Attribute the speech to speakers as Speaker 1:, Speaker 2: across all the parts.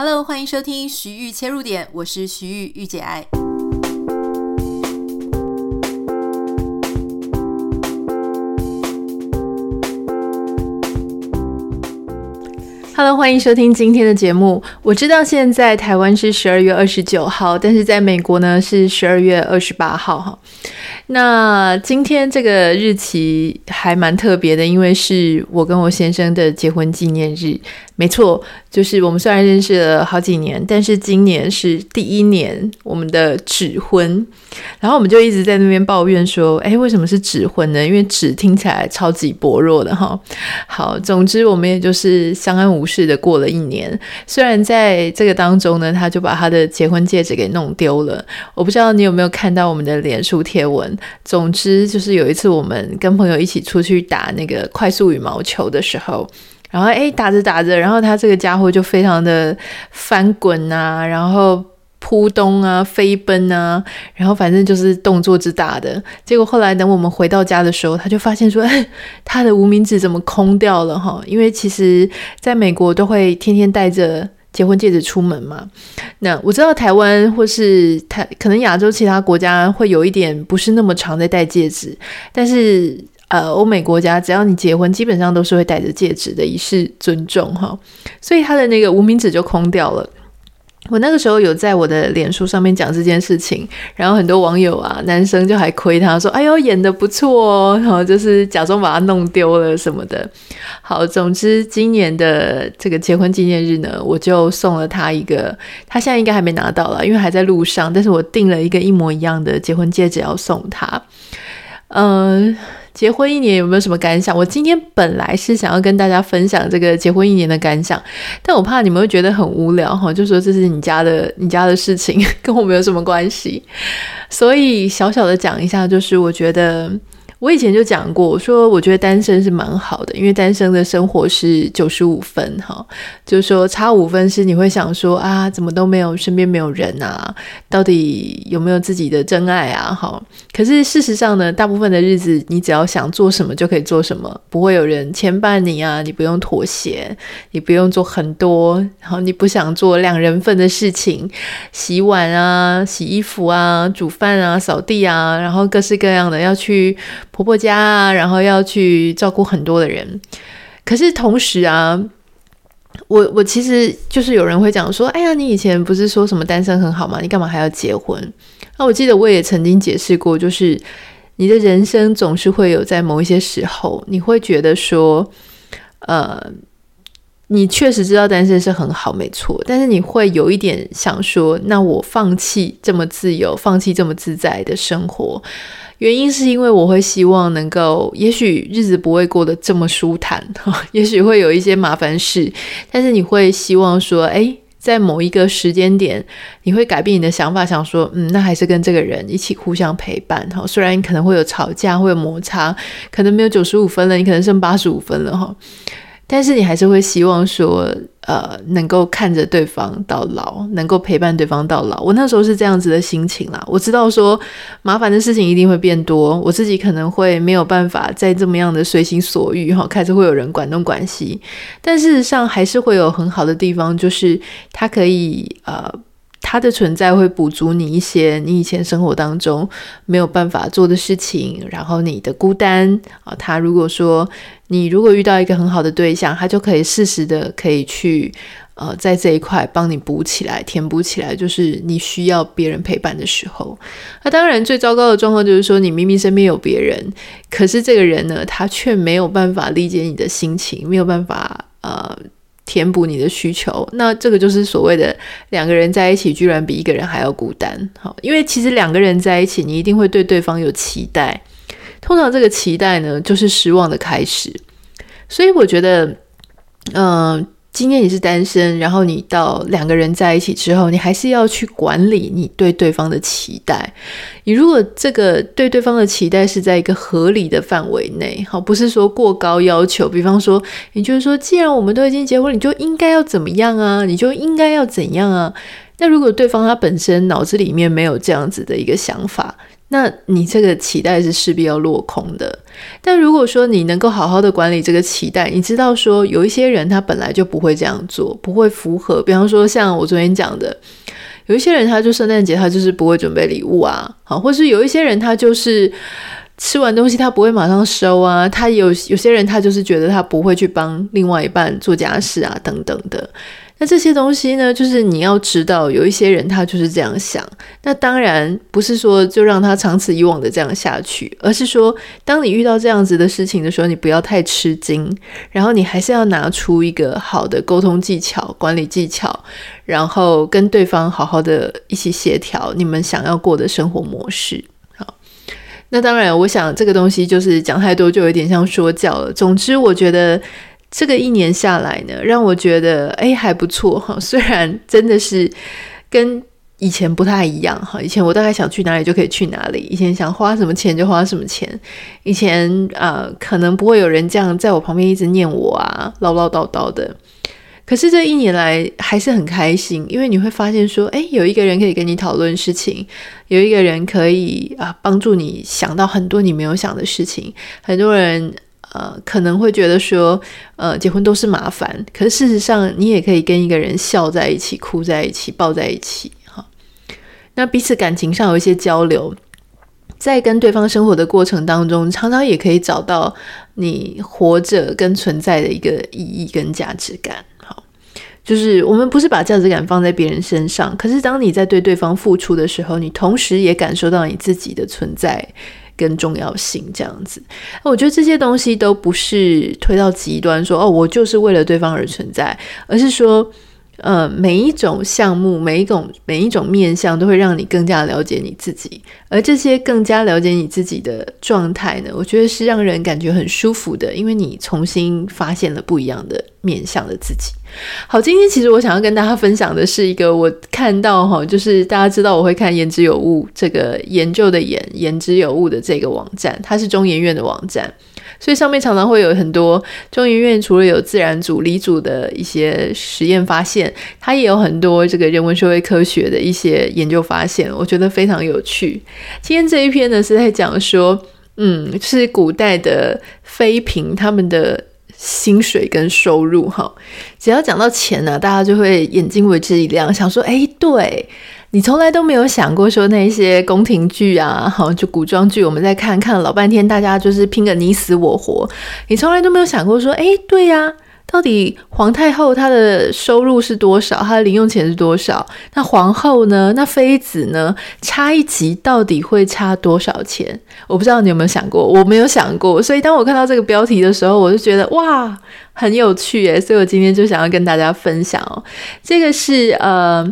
Speaker 1: Hello，欢迎收听徐玉切入点，我是徐玉御姐爱。Hello，欢迎收听今天的节目。我知道现在台湾是十二月二十九号，但是在美国呢是十二月二十八号哈。那今天这个日期还蛮特别的，因为是我跟我先生的结婚纪念日。没错，就是我们虽然认识了好几年，但是今年是第一年我们的纸婚。然后我们就一直在那边抱怨说：“哎，为什么是纸婚呢？因为纸听起来超级薄弱的哈。”好，总之我们也就是相安无事的过了一年。虽然在这个当中呢，他就把他的结婚戒指给弄丢了。我不知道你有没有看到我们的脸书贴文。总之就是有一次我们跟朋友一起出去打那个快速羽毛球的时候。然后哎，打着打着，然后他这个家伙就非常的翻滚啊，然后扑东啊，飞奔啊，然后反正就是动作之大的。结果后来等我们回到家的时候，他就发现说，他的无名指怎么空掉了哈？因为其实在美国都会天天带着结婚戒指出门嘛。那我知道台湾或是台，可能亚洲其他国家会有一点不是那么常在戴戒指，但是。呃，欧美国家只要你结婚，基本上都是会戴着戒指的，以示尊重哈。所以他的那个无名指就空掉了。我那个时候有在我的脸书上面讲这件事情，然后很多网友啊，男生就还亏他说：“哎呦，演得不错哦。”然后就是假装把它弄丢了什么的。好，总之今年的这个结婚纪念日呢，我就送了他一个，他现在应该还没拿到了，因为还在路上。但是我订了一个一模一样的结婚戒指要送他。嗯、结婚一年有没有什么感想？我今天本来是想要跟大家分享这个结婚一年的感想，但我怕你们会觉得很无聊哈，就说这是你家的你家的事情，跟我没有什么关系，所以小小的讲一下，就是我觉得。我以前就讲过，我说我觉得单身是蛮好的，因为单身的生活是九十五分哈，就是说差五分是你会想说啊，怎么都没有身边没有人啊，到底有没有自己的真爱啊？哈，可是事实上呢，大部分的日子你只要想做什么就可以做什么，不会有人牵绊你啊，你不用妥协，你不用做很多，然后你不想做两人份的事情，洗碗啊、洗衣服啊、煮饭啊、扫地啊，然后各式各样的要去。婆婆家啊，然后要去照顾很多的人，可是同时啊，我我其实就是有人会讲说，哎呀，你以前不是说什么单身很好吗？你干嘛还要结婚？那我记得我也曾经解释过，就是你的人生总是会有在某一些时候，你会觉得说，呃，你确实知道单身是很好，没错，但是你会有一点想说，那我放弃这么自由，放弃这么自在的生活。原因是因为我会希望能够，也许日子不会过得这么舒坦，也许会有一些麻烦事，但是你会希望说，诶，在某一个时间点，你会改变你的想法，想说，嗯，那还是跟这个人一起互相陪伴哈。虽然你可能会有吵架，会有摩擦，可能没有九十五分了，你可能剩八十五分了哈。但是你还是会希望说，呃，能够看着对方到老，能够陪伴对方到老。我那时候是这样子的心情啦。我知道说麻烦的事情一定会变多，我自己可能会没有办法再这么样的随心所欲哈，开始会有人管东管西。但事实上还是会有很好的地方，就是他可以呃。它的存在会补足你一些你以前生活当中没有办法做的事情，然后你的孤单啊，他如果说你如果遇到一个很好的对象，他就可以适时的可以去呃在这一块帮你补起来、填补起来，就是你需要别人陪伴的时候。那当然最糟糕的状况就是说，你明明身边有别人，可是这个人呢，他却没有办法理解你的心情，没有办法呃。填补你的需求，那这个就是所谓的两个人在一起，居然比一个人还要孤单。好，因为其实两个人在一起，你一定会对对方有期待，通常这个期待呢，就是失望的开始。所以我觉得，嗯、今天你是单身，然后你到两个人在一起之后，你还是要去管理你对对方的期待。你如果这个对对方的期待是在一个合理的范围内，好，不是说过高要求。比方说，你就是说，既然我们都已经结婚，你就应该要怎么样啊？你就应该要怎样啊？那如果对方他本身脑子里面没有这样子的一个想法，那你这个期待是势必要落空的。但如果说你能够好好的管理这个期待，你知道说有一些人他本来就不会这样做，不会符合。比方说像我昨天讲的，有一些人他就圣诞节他就是不会准备礼物啊，好，或是有一些人他就是吃完东西他不会马上收啊，他有有些人他就是觉得他不会去帮另外一半做家事啊，等等的。那这些东西呢，就是你要知道，有一些人他就是这样想。那当然不是说就让他长此以往的这样下去，而是说，当你遇到这样子的事情的时候，你不要太吃惊，然后你还是要拿出一个好的沟通技巧、管理技巧，然后跟对方好好的一起协调你们想要过的生活模式。好，那当然，我想这个东西就是讲太多就有点像说教了。总之，我觉得。这个一年下来呢，让我觉得哎还不错哈。虽然真的是跟以前不太一样哈。以前我大概想去哪里就可以去哪里，以前想花什么钱就花什么钱。以前啊、可能不会有人这样在我旁边一直念我啊，唠唠叨叨的。可是这一年来还是很开心，因为你会发现说，哎，有一个人可以跟你讨论事情，有一个人可以啊帮助你想到很多你没有想的事情，很多人。呃，可能会觉得说，呃，结婚都是麻烦。可是事实上，你也可以跟一个人笑在一起、哭在一起、抱在一起，哈。那彼此感情上有一些交流，在跟对方生活的过程当中，常常也可以找到你活着跟存在的一个意义跟价值感。好，就是我们不是把价值感放在别人身上，可是当你在对对方付出的时候，你同时也感受到你自己的存在。跟重要性这样子，我觉得这些东西都不是推到极端说哦，我就是为了对方而存在，而是说，呃，每一种项目，每一种每一种面向，都会让你更加了解你自己，而这些更加了解你自己的状态呢，我觉得是让人感觉很舒服的，因为你重新发现了不一样的面向的自己。好，今天其实我想要跟大家分享的是一个我看到哈，就是大家知道我会看言之有物这个研究的研言之有物的这个网站，它是中研院的网站，所以上面常常会有很多中研院除了有自然组、理组的一些实验发现，它也有很多这个人文社会科学的一些研究发现，我觉得非常有趣。今天这一篇呢是在讲说，嗯，是古代的妃嫔他们的。薪水跟收入哈，只要讲到钱呢、大家就会眼睛为之一亮，想说：哎，对，你从来都没有想过说那些宫廷剧啊，好，就古装剧，我们在看看老半天，大家就是拼个你死我活，你从来都没有想过说：哎，对呀、到底皇太后她的收入是多少？她的零用钱是多少？那皇后呢？那妃子呢？差一级到底会差多少钱？我不知道你有没有想过，我没有想过。所以当我看到这个标题的时候，我就觉得哇，很有趣诶，所以我今天就想要跟大家分享哦。这个是呃。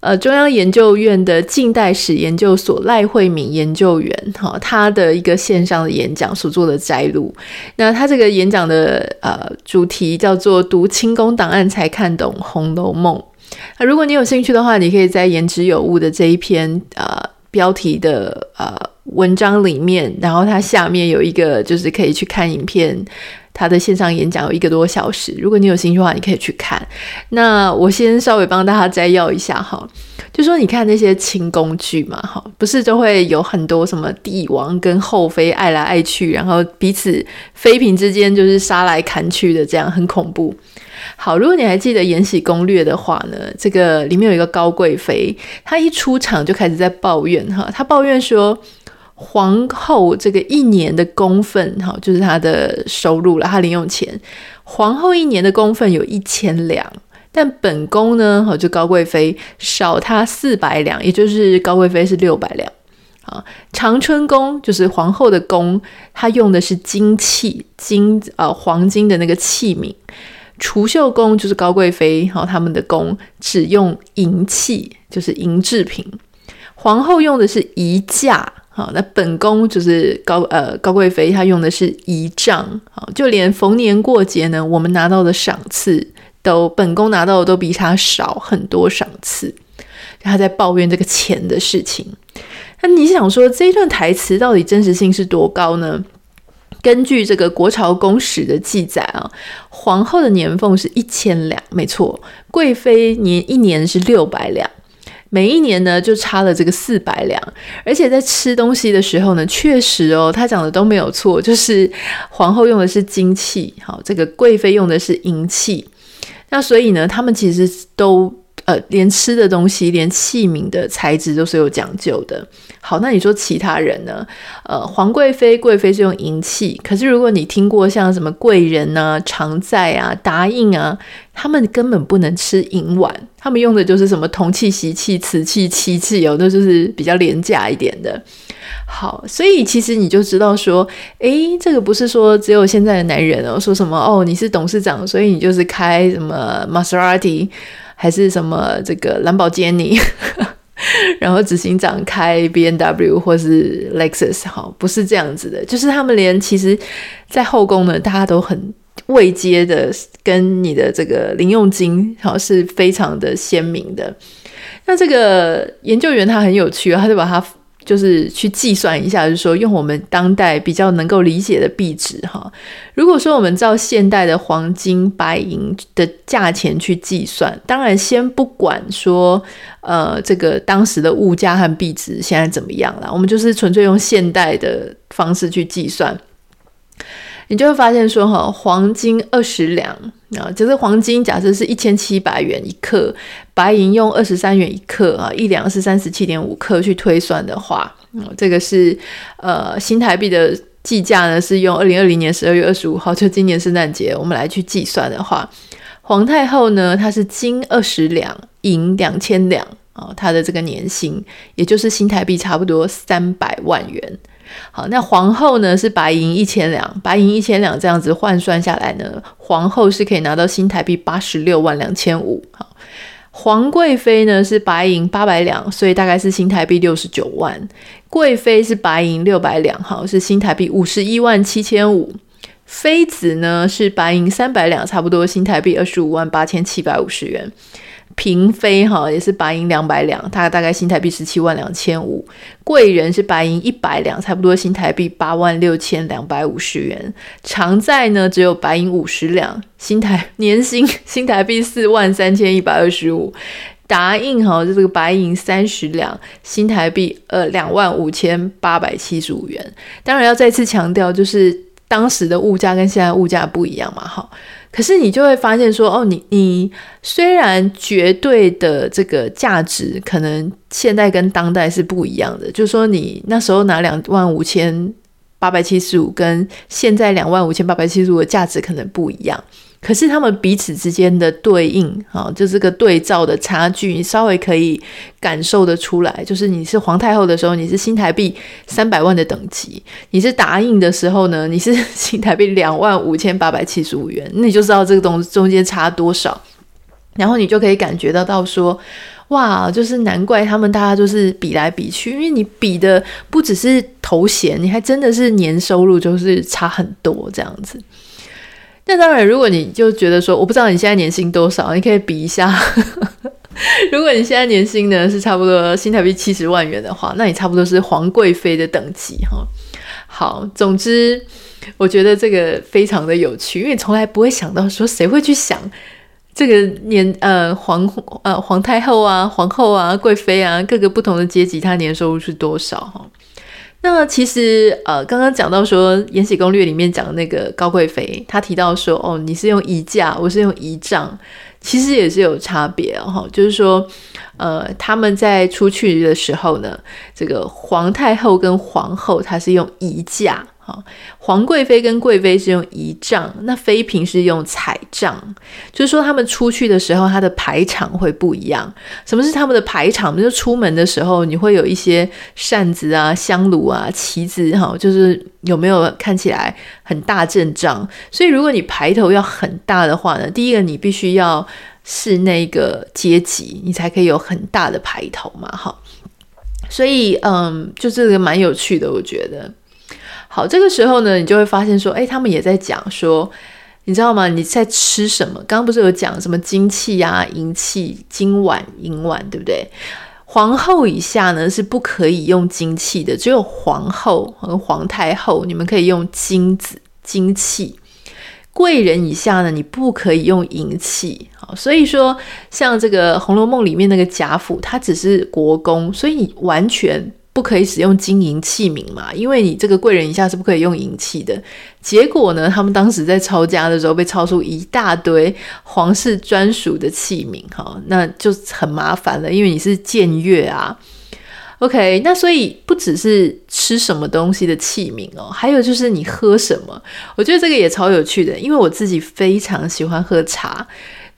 Speaker 1: 呃，中央研究院的近代史研究所赖慧敏研究员，哈，他的一个线上的演讲所做的摘录。那他这个演讲的呃主题叫做“读清宫档案才看懂《红楼梦》”。那如果你有兴趣的话，你可以在言之有物的这一篇呃标题的呃文章里面，然后它下面有一个就是可以去看影片。他的线上演讲有一个多小时，如果你有兴趣的话，你可以去看。那我先稍微帮大家摘要一下哈，就说你看那些清宫剧嘛，哈，不是都会有很多什么帝王跟后妃爱来爱去，然后彼此妃嫔之间就是杀来砍去的，这样很恐怖。好，如果你还记得《延禧攻略》的话呢，这个里面有一个高贵妃，她一出场就开始在抱怨哈，她抱怨说。皇后这个一年的宫分，哈，就是她的收入了，她零用钱。皇后一年的宫分有一千两，但本宫呢，哈，就高贵妃少她四百两，也就是高贵妃是六百两。啊，长春宫就是皇后的宫，她用的是金器，金呃黄金的那个器皿。储秀宫就是高贵妃，哈，他们的宫只用银器，就是银制品。皇后用的是仪架。好，那本宫就是高呃高贵妃，她用的是仪仗。好，就连逢年过节呢，我们拿到的赏赐都本宫拿到的都比她少很多赏赐。她在抱怨这个钱的事情。那你想说这一段台词到底真实性是多高呢？根据这个《国朝宫史》的记载啊，皇后的年俸是一千两，没错，贵妃年一年是六百两。每一年呢就差了这个四百两，而且在吃东西的时候呢，确实哦，他讲的都没有错，就是皇后用的是金器，好，这个贵妃用的是银器，那所以呢，他们其实都。呃，连吃的东西，连器皿的材质都是有讲究的。好，那你说其他人呢？呃，皇贵妃、贵妃是用银器，可是如果你听过像什么贵人啊、常在啊、答应啊，他们根本不能吃银碗，他们用的就是什么铜器、锡器、瓷器、漆器，有的就是比较廉价一点的。好，所以其实你就知道说，诶，这个不是说只有现在的男人哦，说什么哦，你是董事长，所以你就是开什么玛莎拉蒂。还是什么这个兰博基尼，然后执行长开 B N W 或是 Lexus，哈，不是这样子的，就是他们连其实，在后宫呢，大家都很未接的，跟你的这个零用金好是非常的鲜明的。那这个研究员他很有趣，他就把他。就是去计算一下，就是说用我们当代比较能够理解的币值哈。如果说我们照现代的黄金、白银的价钱去计算，当然先不管说呃这个当时的物价和币值现在怎么样了，我们就是纯粹用现代的方式去计算。你就会发现说，哈，黄金二十两啊，就是黄金，假设是一千七百元一克，白银用二十三元一克啊，一两是三十七点五克去推算的话，嗯，这个是呃新台币的计价呢，是用二零二零年十二月二十五号，就今年圣诞节，我们来去计算的话，皇太后呢，她是金二十两，银两千两啊，她的这个年薪，也就是新台币差不多三百万元。好，那皇后呢是白银一千两，白银一千两这样子换算下来呢，皇后是可以拿到新台币八十六万两千五。好，皇贵妃呢是白银八百两，所以大概是新台币六十九万。贵妃是白银六百两，好，是新台币五十一万七千五。妃子呢是白银三百两，差不多新台币二十五万八千七百五十元。嫔妃哈也是白银两百两，它大概新台币十七万两千五。贵人是白银一百两，差不多新台币八万六千两百五十元。常在呢只有白银五十两，新台 年薪新台币四万三千一百二十五。答应哈就这个白银三十两，新台币呃两万五千八百七十五元。当然要再次强调，就是当时的物价跟现在物价不一样嘛，哈。可是你就会发现说，哦，你你虽然绝对的这个价值可能现在跟当代是不一样的，就是说你那时候拿两万五千八百七十五，跟现在两万五千八百七十五的价值可能不一样。可是他们彼此之间的对应，啊，就这个对照的差距，你稍微可以感受得出来。就是你是皇太后的时候，你是新台币三百万的等级；你是答应的时候呢，你是新台币两万五千八百七十五元。那你就知道这个东西中间差多少，然后你就可以感觉得到说，哇，就是难怪他们大家就是比来比去，因为你比的不只是头衔，你还真的是年收入就是差很多这样子。那当然，如果你就觉得说，我不知道你现在年薪多少，你可以比一下。如果你现在年薪呢是差不多新台币七十万元的话，那你差不多是皇贵妃的等级哈。好，总之我觉得这个非常的有趣，因为从来不会想到说谁会去想这个年呃皇呃皇太后啊、皇后啊、贵妃啊各个不同的阶级，他年收入是多少哈。那其实，呃，刚刚讲到说《延禧攻略》里面讲的那个高贵妃，她提到说，哦，你是用仪架，我是用仪仗，其实也是有差别哈、哦。就是说，呃，他们在出去的时候呢，这个皇太后跟皇后，她是用仪架皇贵妃跟贵妃是用仪仗，那妃嫔是用彩仗，就是说他们出去的时候，他的排场会不一样。什么是他们的排场？就出门的时候，你会有一些扇子啊、香炉啊、旗子，哈，就是有没有看起来很大阵仗？所以如果你排头要很大的话呢，第一个你必须要是那个阶级，你才可以有很大的排头嘛，哈。所以，嗯，就这个蛮有趣的，我觉得。好，这个时候呢，你就会发现说，哎，他们也在讲说，你知道吗？你在吃什么？刚刚不是有讲什么金器啊、银器、金碗、银碗，对不对？皇后以下呢是不可以用金器的，只有皇后和皇太后，你们可以用金子、金器。贵人以下呢，你不可以用银器。好，所以说像这个《红楼梦》里面那个贾府，他只是国公，所以你完全不可以使用金银器皿嘛，因为你这个贵人以下是不可以用银器的。结果呢，他们当时在抄家的时候被抄出一大堆皇室专属的器皿，哈，那就很麻烦了，因为你是僭越啊。OK，那所以不只是吃什么东西的器皿哦，还有就是你喝什么。我觉得这个也超有趣的，因为我自己非常喜欢喝茶。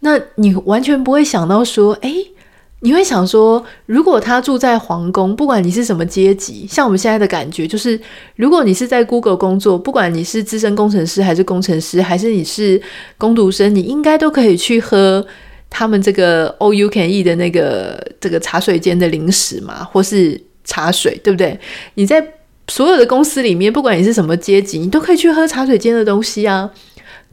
Speaker 1: 那你完全不会想到说，诶，你会想说，如果他住在皇宫，不管你是什么阶级，像我们现在的感觉就是，如果你是在 Google 工作，不管你是资深工程师还是工程师，还是你是工读生，你应该都可以去喝。他们这个 all you can eat 的那个这个茶水间的零食嘛，或是茶水，对不对？你在所有的公司里面，不管你是什么阶级，你都可以去喝茶水间的东西啊。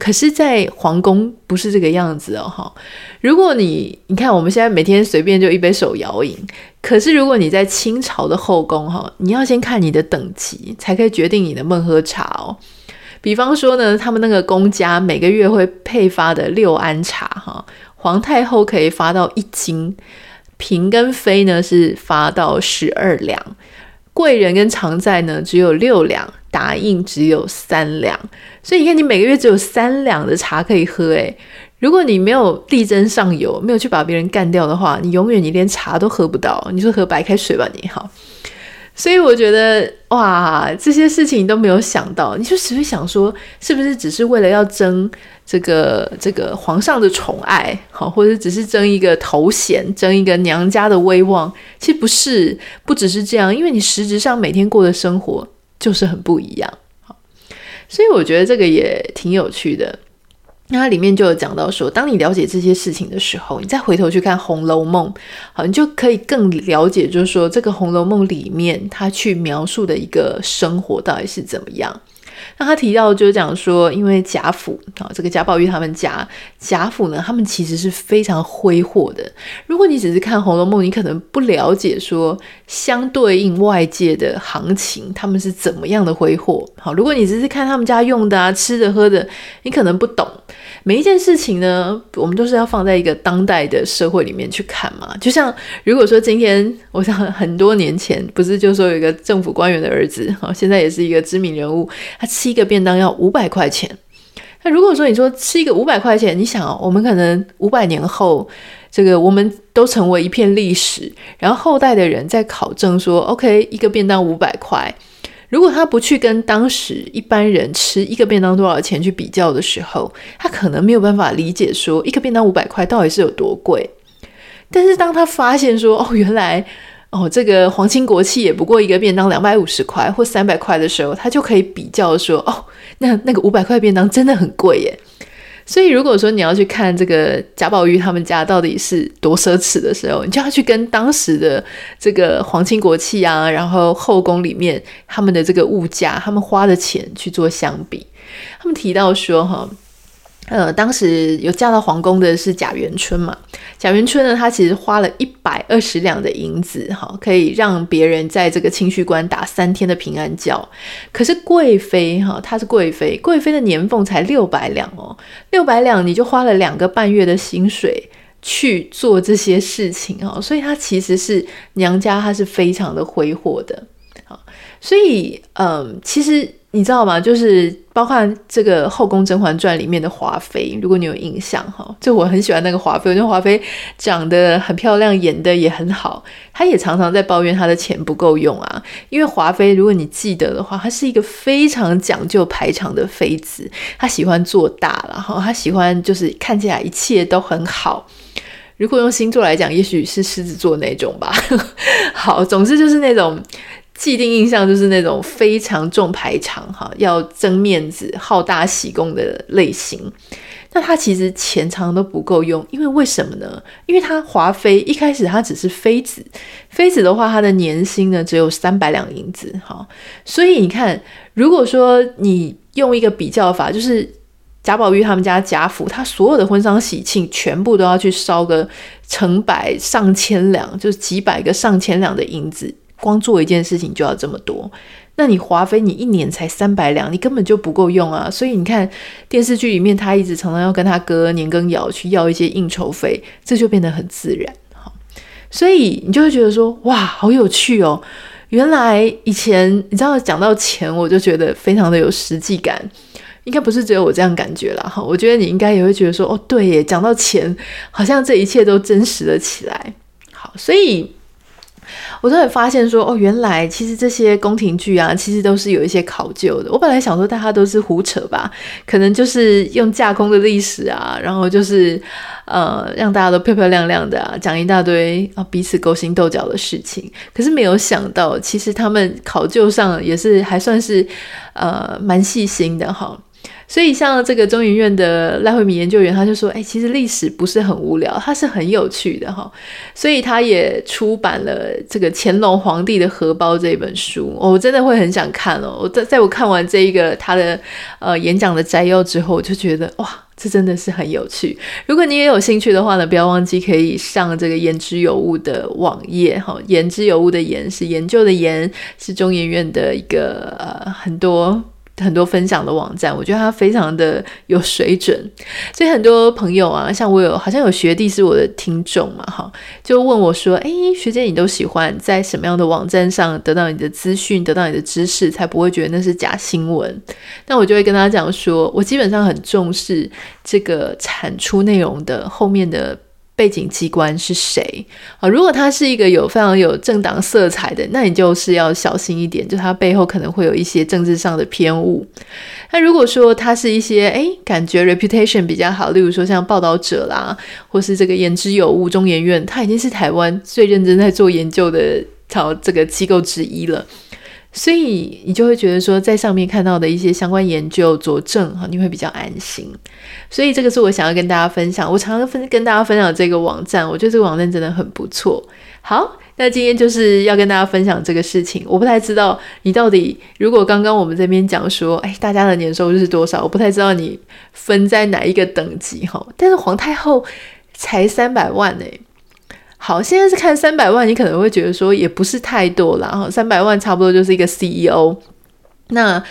Speaker 1: 可是，在皇宫不是这个样子哦，哈。如果你你看，我们现在每天随便就一杯手摇饮，可是如果你在清朝的后宫，哈，你要先看你的等级，才可以决定你能不能喝茶哦。比方说呢，他们那个公家每个月会配发的六安茶，哈。皇太后可以发到一斤，嫔跟妃呢是发到十二两，贵人跟常在呢只有六两，答应只有三两。所以你看，你每个月只有三两的茶可以喝，诶，如果你没有力争上游，没有去把别人干掉的话，你永远你连茶都喝不到。你就喝白开水吧，你好。所以我觉得哇，这些事情你都没有想到，你就只会想说，是不是只是为了要争这个这个皇上的宠爱，好，或者只是争一个头衔，争一个娘家的威望？其实不是，不只是这样，因为你实质上每天过的生活就是很不一样。好，所以我觉得这个也挺有趣的。那它里面就有讲到说，当你了解这些事情的时候，你再回头去看《红楼梦》，好，你就可以更了解，就是说这个《红楼梦》里面它去描述的一个生活到底是怎么样。那他提到就是讲说，因为贾府啊，这个贾宝玉他们家贾府呢，他们其实是非常挥霍的。如果你只是看《红楼梦》，你可能不了解说相对应外界的行情，他们是怎么样的挥霍。好，如果你只是看他们家用的啊、吃的、喝的，你可能不懂。每一件事情呢，我们都是要放在一个当代的社会里面去看嘛。就像如果说今天，我想很多年前不是就说有一个政府官员的儿子，好，现在也是一个知名人物，他吃一个便当要五百块钱。那如果说你说吃一个五百块钱，你想哦，我们可能五百年后，这个我们都成为一片历史，然后后代的人在考证说，OK，一个便当五百块。如果他不去跟当时一般人吃一个便当多少钱去比较的时候，他可能没有办法理解说一个便当五百块到底是有多贵。但是当他发现说哦，原来哦这个皇亲国戚也不过一个便当两百五十块或三百块的时候，他就可以比较说哦，那那个五百块便当真的很贵耶。所以，如果说你要去看这个贾宝玉他们家到底是多奢侈的时候，你就要去跟当时的这个皇亲国戚啊，然后后宫里面他们的这个物价，他们花的钱去做相比。他们提到说，哈。呃，当时有嫁到皇宫的是贾元春嘛？贾元春呢，他其实花了一百二十两的银子，哈，可以让别人在这个清虚观打三天的平安觉。可是贵妃哈，她是贵妃，贵妃的年俸才六百两哦，六百两你就花了两个半月的薪水去做这些事情哦，所以她其实是娘家，她是非常的挥霍的，好，所以嗯，其实。你知道吗？就是包括这个《后宫甄嬛传》里面的华妃，如果你有印象哈，就我很喜欢那个华妃，我觉得华妃长得很漂亮，演得也很好。她也常常在抱怨她的钱不够用啊。因为华妃，如果你记得的话，她是一个非常讲究排场的妃子，她喜欢做大，然后她喜欢就是看起来一切都很好。如果用星座来讲，也许是狮子座那种吧。好，总之就是那种。既定印象就是那种非常重排场哈，要争面子、好大喜功的类型。那他其实钱常都不够用，因为为什么呢？因为他华妃一开始他只是妃子，妃子的话，他的年薪呢只有三百两银子哈。所以你看，如果说你用一个比较法，就是贾宝玉他们家贾府，他所有的婚丧喜庆全部都要去烧个成百上千两，就是几百个上千两的银子。光做一件事情就要这么多，那你华妃你一年才三百两，你根本就不够用啊。所以你看电视剧里面，他一直常常要跟他哥年羹尧去要一些应酬费，这就变得很自然。好，所以你就会觉得说，哇，好有趣哦。原来以前你知道讲到钱，我就觉得非常的有实际感。应该不是只有我这样感觉啦，哈，我觉得你应该也会觉得说，哦，对耶，讲到钱，好像这一切都真实了起来。好，所以我都会发现说，哦，原来其实这些宫廷剧啊，其实都是有一些考究的。我本来想说大家都是胡扯吧，可能就是用架空的历史啊，然后就是呃让大家都漂漂亮亮的啊，讲一大堆啊彼此勾心斗角的事情。可是没有想到，其实他们考究上也是还算是呃蛮细心的哈。所以，像这个中研院的赖慧敏研究员，他就说：“哎，其实历史不是很无聊，它是很有趣的哈。”所以，他也出版了这个《乾隆皇帝的荷包》这本书。我真的会很想看哦。我在在我看完这一个他的呃演讲的摘要之后，我就觉得哇，这真的是很有趣。如果你也有兴趣的话呢，不要忘记可以上这个言之有物的网页哈。言之有物的言是研究的研，是中研院的一个呃很多。很多分享的网站，我觉得它非常的有水准，所以很多朋友啊，像我有好像有学弟是我的听众嘛，哈，就问我说：“哎，学姐，你都喜欢在什么样的网站上得到你的资讯，得到你的知识，才不会觉得那是假新闻？”那我就会跟他讲说，我基本上很重视这个产出内容的后面的。背景机关是谁啊？如果他是一个有非常有政党色彩的，那你就是要小心一点，就他背后可能会有一些政治上的偏误。那如果说他是一些诶感觉 reputation 比较好，例如说像报道者啦，或是这个言之有物中研院，他已经是台湾最认真在做研究的朝这个机构之一了。所以你就会觉得说，在上面看到的一些相关研究佐证哈，你会比较安心。所以这个是我想要跟大家分享。我常常分跟大家分享这个网站，我觉得这个网站真的很不错。好，那今天就是要跟大家分享这个事情。我不太知道你到底，如果刚刚我们这边讲说，哎，大家的年收入是多少？我不太知道你分在哪一个等级哈。但是皇太后才三百万哎。好，现在是看三百万，你可能会觉得说也不是太多啦。哈，三百万差不多就是一个 CEO。那，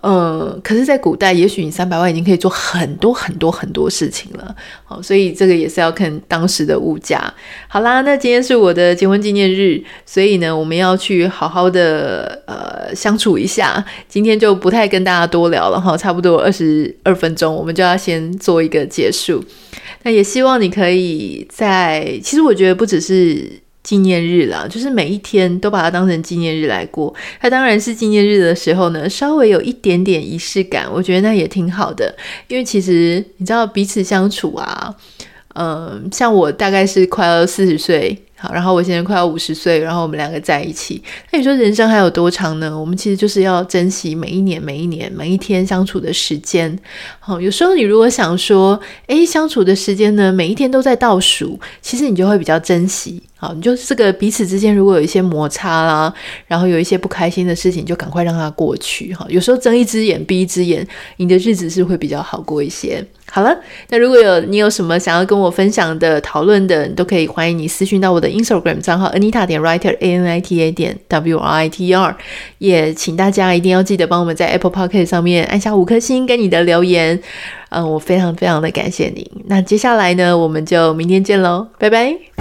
Speaker 1: 呃，可是，在古代，也许你三百万已经可以做很多很多很多事情了。好，所以这个也是要看当时的物价。好啦，那今天是我的结婚纪念日，所以呢，我们要去好好的呃相处一下。今天就不太跟大家多聊了哈，差不多二十二分钟，我们就要先做一个结束。那也希望你可以在，其实我觉得不只是纪念日啦，就是每一天都把它当成纪念日来过。它当然是纪念日的时候呢，稍微有一点点仪式感，我觉得那也挺好的。因为其实你知道彼此相处啊，嗯，像我大概是快要四十岁。好，然后我现在快要五十岁，然后我们两个在一起。那你说人生还有多长呢？我们其实就是要珍惜每一年、每一年、每一天相处的时间。好，有时候你如果想说，诶，相处的时间呢，每一天都在倒数，其实你就会比较珍惜。好，你就这个彼此之间如果有一些摩擦啦，然后有一些不开心的事情，就赶快让它过去。哈，有时候睁一只眼闭一只眼，你的日子是会比较好过一些。好了，那如果有你有什么想要跟我分享的、讨论的，你都可以欢迎你私讯到我的 Instagram 账号 Anita 点 Writer A N I T A 点 W R I T E R。也请大家一定要记得帮我们在 Apple Podcast 上面按下五颗星跟你的留言，嗯，我非常非常的感谢你。那接下来呢，我们就明天见喽，拜拜。